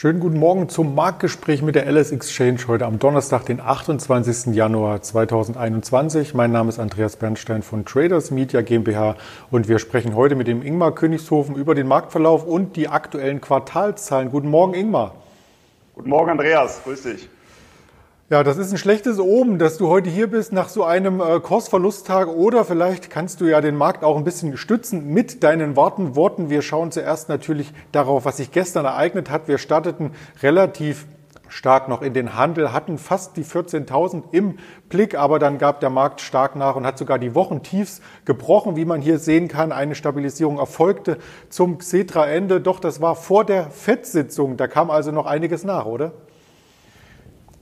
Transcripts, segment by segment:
Schönen guten Morgen zum Marktgespräch mit der LS Exchange heute am Donnerstag, den 28. Januar 2021. Mein Name ist Andreas Bernstein von Traders Media GmbH und wir sprechen heute mit dem Ingmar Königshofen über den Marktverlauf und die aktuellen Quartalszahlen. Guten Morgen, Ingmar. Guten Morgen, Andreas. Grüß dich. Ja, das ist ein schlechtes Omen, dass du heute hier bist nach so einem äh, Kursverlusttag oder vielleicht kannst du ja den Markt auch ein bisschen stützen mit deinen Worten. Worten. Wir schauen zuerst natürlich darauf, was sich gestern ereignet hat. Wir starteten relativ stark noch in den Handel, hatten fast die 14.000 im Blick, aber dann gab der Markt stark nach und hat sogar die Wochentiefs gebrochen, wie man hier sehen kann. Eine Stabilisierung erfolgte zum Xetra-Ende, doch das war vor der FED-Sitzung. Da kam also noch einiges nach, oder?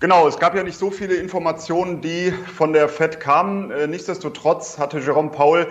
Genau, es gab ja nicht so viele Informationen, die von der FED kamen. Äh, nichtsdestotrotz hatte Jerome Paul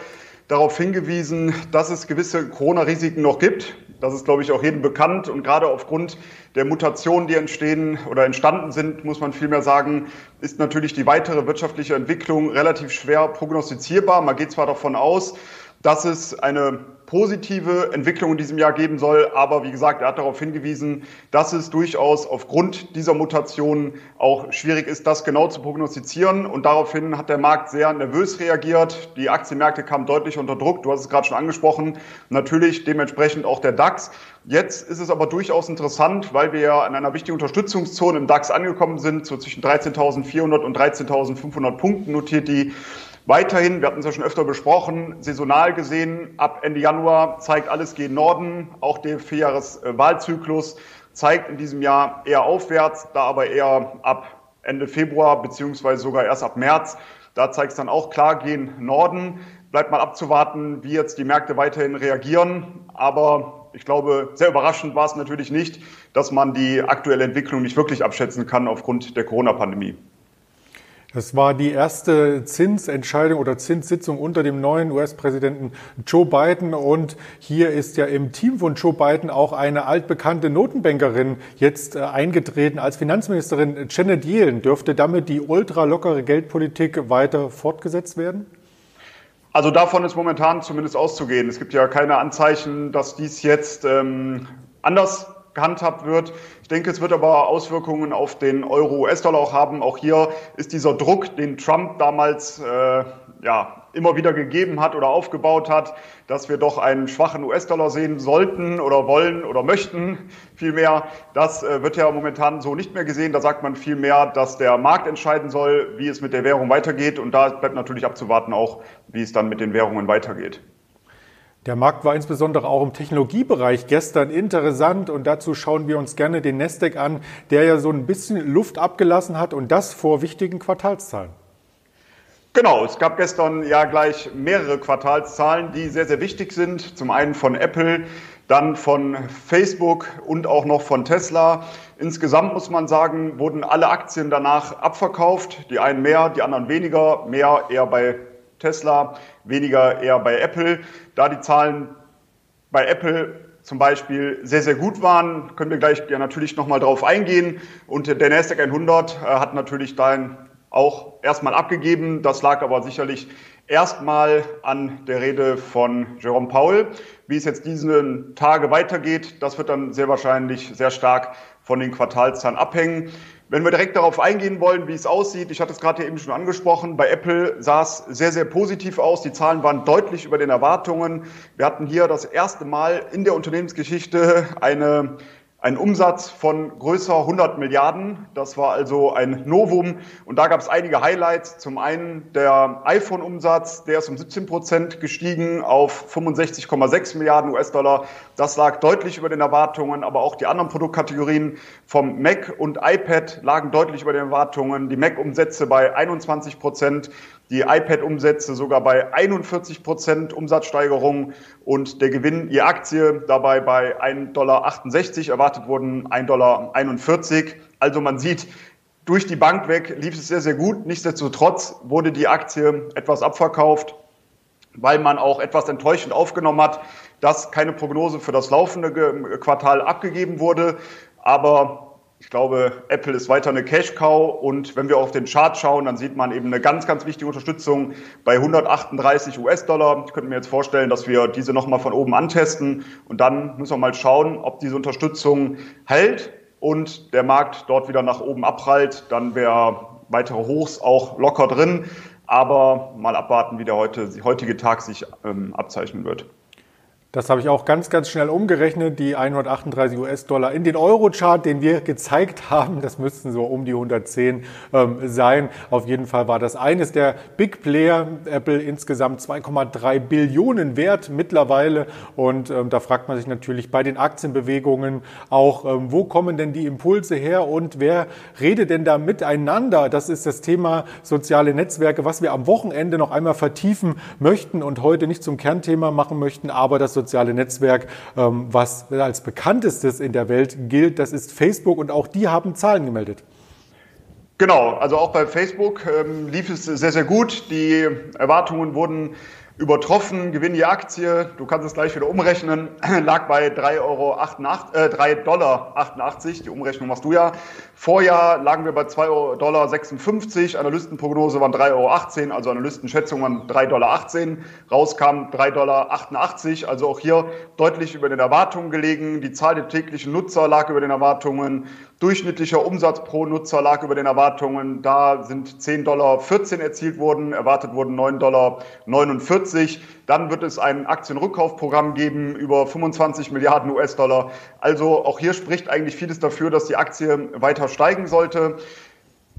darauf hingewiesen, dass es gewisse Corona-Risiken noch gibt. Das ist, glaube ich, auch jedem bekannt. Und gerade aufgrund der Mutationen, die entstehen oder entstanden sind, muss man vielmehr sagen, ist natürlich die weitere wirtschaftliche Entwicklung relativ schwer prognostizierbar. Man geht zwar davon aus, dass es eine positive Entwicklung in diesem Jahr geben soll. Aber wie gesagt, er hat darauf hingewiesen, dass es durchaus aufgrund dieser Mutationen auch schwierig ist, das genau zu prognostizieren. Und daraufhin hat der Markt sehr nervös reagiert. Die Aktienmärkte kamen deutlich unter Druck. Du hast es gerade schon angesprochen. Natürlich dementsprechend auch der DAX. Jetzt ist es aber durchaus interessant, weil wir ja an einer wichtigen Unterstützungszone im DAX angekommen sind, so zwischen 13.400 und 13.500 Punkten notiert die Weiterhin, wir hatten es ja schon öfter besprochen, saisonal gesehen, ab Ende Januar zeigt alles gegen Norden. Auch der Vierjahreswahlzyklus zeigt in diesem Jahr eher aufwärts, da aber eher ab Ende Februar beziehungsweise sogar erst ab März. Da zeigt es dann auch klar gegen Norden. Bleibt mal abzuwarten, wie jetzt die Märkte weiterhin reagieren. Aber ich glaube, sehr überraschend war es natürlich nicht, dass man die aktuelle Entwicklung nicht wirklich abschätzen kann aufgrund der Corona-Pandemie. Das war die erste Zinsentscheidung oder Zinssitzung unter dem neuen US-Präsidenten Joe Biden. Und hier ist ja im Team von Joe Biden auch eine altbekannte Notenbankerin jetzt äh, eingetreten als Finanzministerin. Janet Yellen dürfte damit die ultralockere Geldpolitik weiter fortgesetzt werden? Also davon ist momentan zumindest auszugehen. Es gibt ja keine Anzeichen, dass dies jetzt ähm, anders gehandhabt wird. Ich denke, es wird aber Auswirkungen auf den Euro-US-Dollar auch haben. Auch hier ist dieser Druck, den Trump damals äh, ja, immer wieder gegeben hat oder aufgebaut hat, dass wir doch einen schwachen US-Dollar sehen sollten oder wollen oder möchten, vielmehr. Das äh, wird ja momentan so nicht mehr gesehen. Da sagt man vielmehr, dass der Markt entscheiden soll, wie es mit der Währung weitergeht. Und da bleibt natürlich abzuwarten auch, wie es dann mit den Währungen weitergeht. Der Markt war insbesondere auch im Technologiebereich gestern interessant und dazu schauen wir uns gerne den Nasdaq an, der ja so ein bisschen Luft abgelassen hat und das vor wichtigen Quartalszahlen. Genau, es gab gestern ja gleich mehrere Quartalszahlen, die sehr, sehr wichtig sind. Zum einen von Apple, dann von Facebook und auch noch von Tesla. Insgesamt muss man sagen, wurden alle Aktien danach abverkauft. Die einen mehr, die anderen weniger. Mehr eher bei Tesla, weniger eher bei Apple. Da die Zahlen bei Apple zum Beispiel sehr, sehr gut waren, können wir gleich ja natürlich nochmal drauf eingehen. Und der Nasdaq 100 äh, hat natürlich dann auch erstmal abgegeben. Das lag aber sicherlich erstmal an der Rede von Jerome Powell. Wie es jetzt diese Tage weitergeht, das wird dann sehr wahrscheinlich sehr stark von den Quartalszahlen abhängen. Wenn wir direkt darauf eingehen wollen, wie es aussieht, ich hatte es gerade eben schon angesprochen, bei Apple sah es sehr, sehr positiv aus. Die Zahlen waren deutlich über den Erwartungen. Wir hatten hier das erste Mal in der Unternehmensgeschichte eine ein Umsatz von größer 100 Milliarden. Das war also ein Novum. Und da gab es einige Highlights. Zum einen der iPhone-Umsatz, der ist um 17 Prozent gestiegen auf 65,6 Milliarden US-Dollar. Das lag deutlich über den Erwartungen, aber auch die anderen Produktkategorien vom Mac und iPad lagen deutlich über den Erwartungen. Die Mac-Umsätze bei 21 Prozent, die iPad-Umsätze sogar bei 41 Prozent Umsatzsteigerung und der Gewinn je Aktie dabei bei 1,68 Dollar. Wurden 1,41 Dollar. Also man sieht, durch die Bank weg lief es sehr, sehr gut. Nichtsdestotrotz wurde die Aktie etwas abverkauft, weil man auch etwas enttäuschend aufgenommen hat, dass keine Prognose für das laufende Quartal abgegeben wurde. Aber ich glaube, Apple ist weiter eine Cash-Cow und wenn wir auf den Chart schauen, dann sieht man eben eine ganz, ganz wichtige Unterstützung bei 138 US-Dollar. Ich könnte mir jetzt vorstellen, dass wir diese nochmal von oben antesten und dann müssen wir mal schauen, ob diese Unterstützung hält. und der Markt dort wieder nach oben abprallt, dann wäre weitere Hochs auch locker drin. Aber mal abwarten, wie der heutige Tag sich ähm, abzeichnen wird. Das habe ich auch ganz, ganz schnell umgerechnet, die 138 US-Dollar in den Euro-Chart, den wir gezeigt haben. Das müssten so um die 110 ähm, sein. Auf jeden Fall war das eines der Big Player. Apple insgesamt 2,3 Billionen wert mittlerweile. Und ähm, da fragt man sich natürlich bei den Aktienbewegungen auch, ähm, wo kommen denn die Impulse her und wer redet denn da miteinander? Das ist das Thema soziale Netzwerke, was wir am Wochenende noch einmal vertiefen möchten und heute nicht zum Kernthema machen möchten, aber das soziale Netzwerk, ähm, was als bekanntestes in der Welt gilt. Das ist Facebook und auch die haben Zahlen gemeldet. Genau, also auch bei Facebook ähm, lief es sehr, sehr gut. Die Erwartungen wurden übertroffen, Gewinn je Aktie, du kannst es gleich wieder umrechnen, lag bei 3,88 Euro, äh, 3,88 Dollar, die Umrechnung machst du ja. Vorjahr lagen wir bei 2,56 Dollar, Analystenprognose waren 3,18 Euro, also Analystenschätzung waren 3,18 Dollar, rauskam 3,88 Dollar, also auch hier deutlich über den Erwartungen gelegen. Die Zahl der täglichen Nutzer lag über den Erwartungen, durchschnittlicher Umsatz pro Nutzer lag über den Erwartungen, da sind 10,14 Dollar erzielt worden, erwartet wurden 9,49 Dollar. 40. Dann wird es ein Aktienrückkaufprogramm geben über 25 Milliarden US-Dollar. Also auch hier spricht eigentlich vieles dafür, dass die Aktie weiter steigen sollte.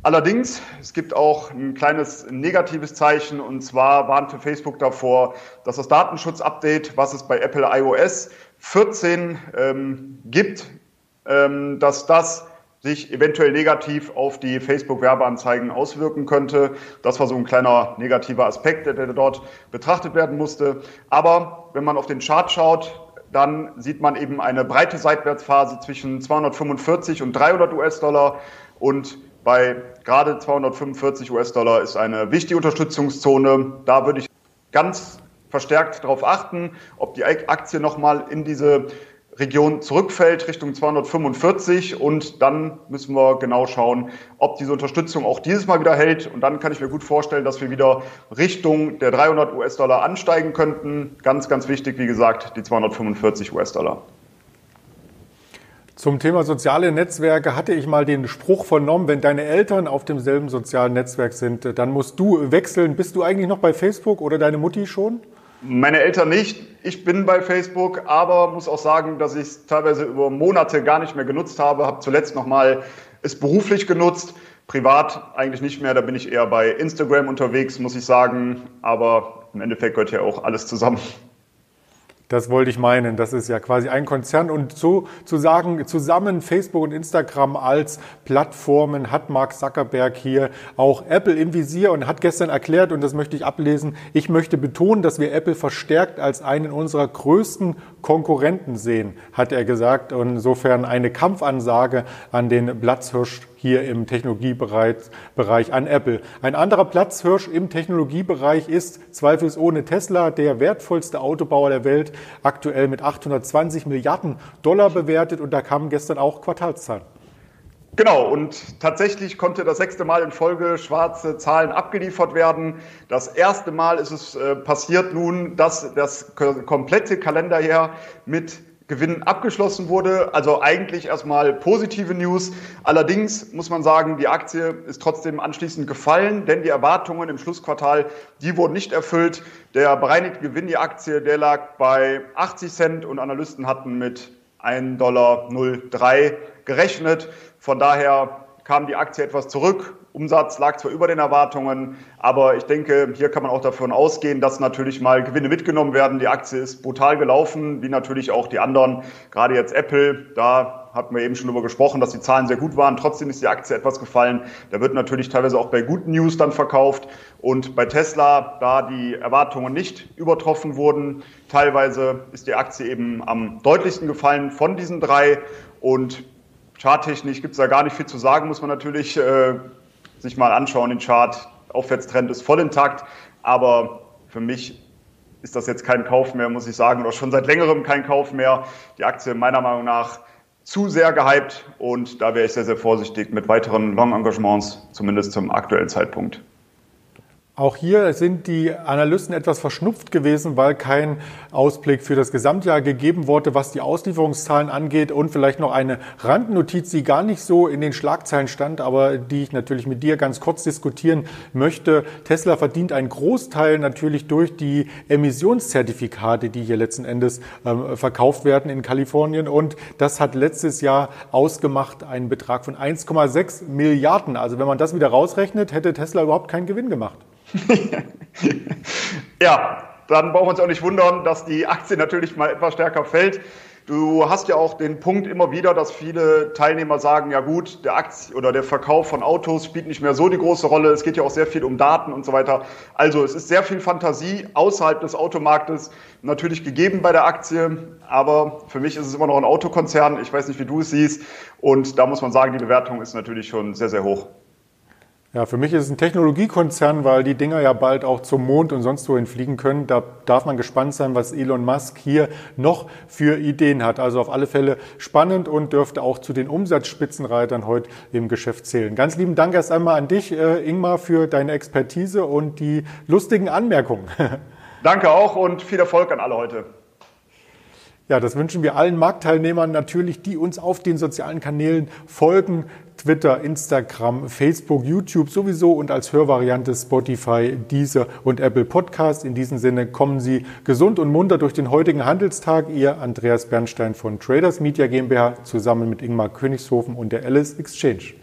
Allerdings, es gibt auch ein kleines negatives Zeichen und zwar warnte Facebook davor, dass das Datenschutz-Update, was es bei Apple iOS 14 ähm, gibt, ähm, dass das sich eventuell negativ auf die Facebook-Werbeanzeigen auswirken könnte. Das war so ein kleiner negativer Aspekt, der, dort betrachtet werden musste. Aber wenn man auf den Chart schaut, dann sieht man eben eine breite Seitwärtsphase zwischen 245 und 300 US-Dollar und bei gerade 245 US-Dollar ist eine wichtige Unterstützungszone. Da würde ich ganz verstärkt darauf achten, ob die Aktie nochmal in diese Region zurückfällt Richtung 245 und dann müssen wir genau schauen, ob diese Unterstützung auch dieses Mal wieder hält und dann kann ich mir gut vorstellen, dass wir wieder Richtung der 300 US-Dollar ansteigen könnten. Ganz, ganz wichtig, wie gesagt, die 245 US-Dollar. Zum Thema soziale Netzwerke hatte ich mal den Spruch vernommen, wenn deine Eltern auf demselben sozialen Netzwerk sind, dann musst du wechseln. Bist du eigentlich noch bei Facebook oder deine Mutti schon? Meine Eltern nicht. Ich bin bei Facebook, aber muss auch sagen, dass ich es teilweise über Monate gar nicht mehr genutzt habe. Habe zuletzt nochmal es beruflich genutzt, privat eigentlich nicht mehr. Da bin ich eher bei Instagram unterwegs, muss ich sagen. Aber im Endeffekt gehört ja auch alles zusammen. Das wollte ich meinen. Das ist ja quasi ein Konzern. Und so zu sagen, zusammen Facebook und Instagram als Plattformen hat Mark Zuckerberg hier auch Apple im Visier und hat gestern erklärt, und das möchte ich ablesen, ich möchte betonen, dass wir Apple verstärkt als einen unserer größten Konkurrenten sehen, hat er gesagt. Und insofern eine Kampfansage an den Platzhirsch hier im Technologiebereich an Apple. Ein anderer Platzhirsch im Technologiebereich ist zweifelsohne Tesla, der wertvollste Autobauer der Welt, aktuell mit 820 Milliarden Dollar bewertet und da kamen gestern auch Quartalszahlen. Genau, und tatsächlich konnte das sechste Mal in Folge schwarze Zahlen abgeliefert werden. Das erste Mal ist es äh, passiert nun, dass das komplette Kalenderjahr mit Gewinn abgeschlossen wurde. Also eigentlich erstmal positive News. Allerdings muss man sagen, die Aktie ist trotzdem anschließend gefallen, denn die Erwartungen im Schlussquartal, die wurden nicht erfüllt. Der bereinigte Gewinn, die Aktie, der lag bei 80 Cent und Analysten hatten mit 1,03 Dollar gerechnet. Von daher kam die Aktie etwas zurück. Umsatz lag zwar über den Erwartungen, aber ich denke, hier kann man auch davon ausgehen, dass natürlich mal Gewinne mitgenommen werden. Die Aktie ist brutal gelaufen, wie natürlich auch die anderen, gerade jetzt Apple. Da hatten wir eben schon darüber gesprochen, dass die Zahlen sehr gut waren. Trotzdem ist die Aktie etwas gefallen. Da wird natürlich teilweise auch bei guten News dann verkauft. Und bei Tesla, da die Erwartungen nicht übertroffen wurden, teilweise ist die Aktie eben am deutlichsten gefallen von diesen drei. Und Charttechnisch gibt es da gar nicht viel zu sagen, muss man natürlich äh, sich mal anschauen, den Chart. Aufwärtstrend ist voll intakt, aber für mich ist das jetzt kein Kauf mehr, muss ich sagen, oder schon seit längerem kein Kauf mehr. Die Aktie meiner Meinung nach zu sehr gehypt und da wäre ich sehr, sehr vorsichtig mit weiteren Long-Engagements, zumindest zum aktuellen Zeitpunkt. Auch hier sind die Analysten etwas verschnupft gewesen, weil kein Ausblick für das Gesamtjahr gegeben wurde, was die Auslieferungszahlen angeht und vielleicht noch eine Randnotiz, die gar nicht so in den Schlagzeilen stand, aber die ich natürlich mit dir ganz kurz diskutieren möchte. Tesla verdient einen Großteil natürlich durch die Emissionszertifikate, die hier letzten Endes ähm, verkauft werden in Kalifornien und das hat letztes Jahr ausgemacht einen Betrag von 1,6 Milliarden. Also wenn man das wieder rausrechnet, hätte Tesla überhaupt keinen Gewinn gemacht. ja, dann brauchen wir uns auch nicht wundern, dass die Aktie natürlich mal etwas stärker fällt. Du hast ja auch den Punkt immer wieder, dass viele Teilnehmer sagen, ja gut, der Aktie oder der Verkauf von Autos spielt nicht mehr so die große Rolle. Es geht ja auch sehr viel um Daten und so weiter. Also es ist sehr viel Fantasie außerhalb des Automarktes natürlich gegeben bei der Aktie. Aber für mich ist es immer noch ein Autokonzern. Ich weiß nicht, wie du es siehst. Und da muss man sagen, die Bewertung ist natürlich schon sehr, sehr hoch. Ja, für mich ist es ein Technologiekonzern, weil die Dinger ja bald auch zum Mond und sonst wohin fliegen können. Da darf man gespannt sein, was Elon Musk hier noch für Ideen hat. Also auf alle Fälle spannend und dürfte auch zu den Umsatzspitzenreitern heute im Geschäft zählen. Ganz lieben Dank erst einmal an dich, äh, Ingmar, für deine Expertise und die lustigen Anmerkungen. Danke auch und viel Erfolg an alle heute. Ja, das wünschen wir allen Marktteilnehmern natürlich, die uns auf den sozialen Kanälen folgen. Twitter, Instagram, Facebook, YouTube sowieso und als Hörvariante Spotify, Deezer und Apple Podcast. In diesem Sinne kommen Sie gesund und munter durch den heutigen Handelstag. Ihr Andreas Bernstein von Traders Media GmbH zusammen mit Ingmar Königshofen und der Alice Exchange.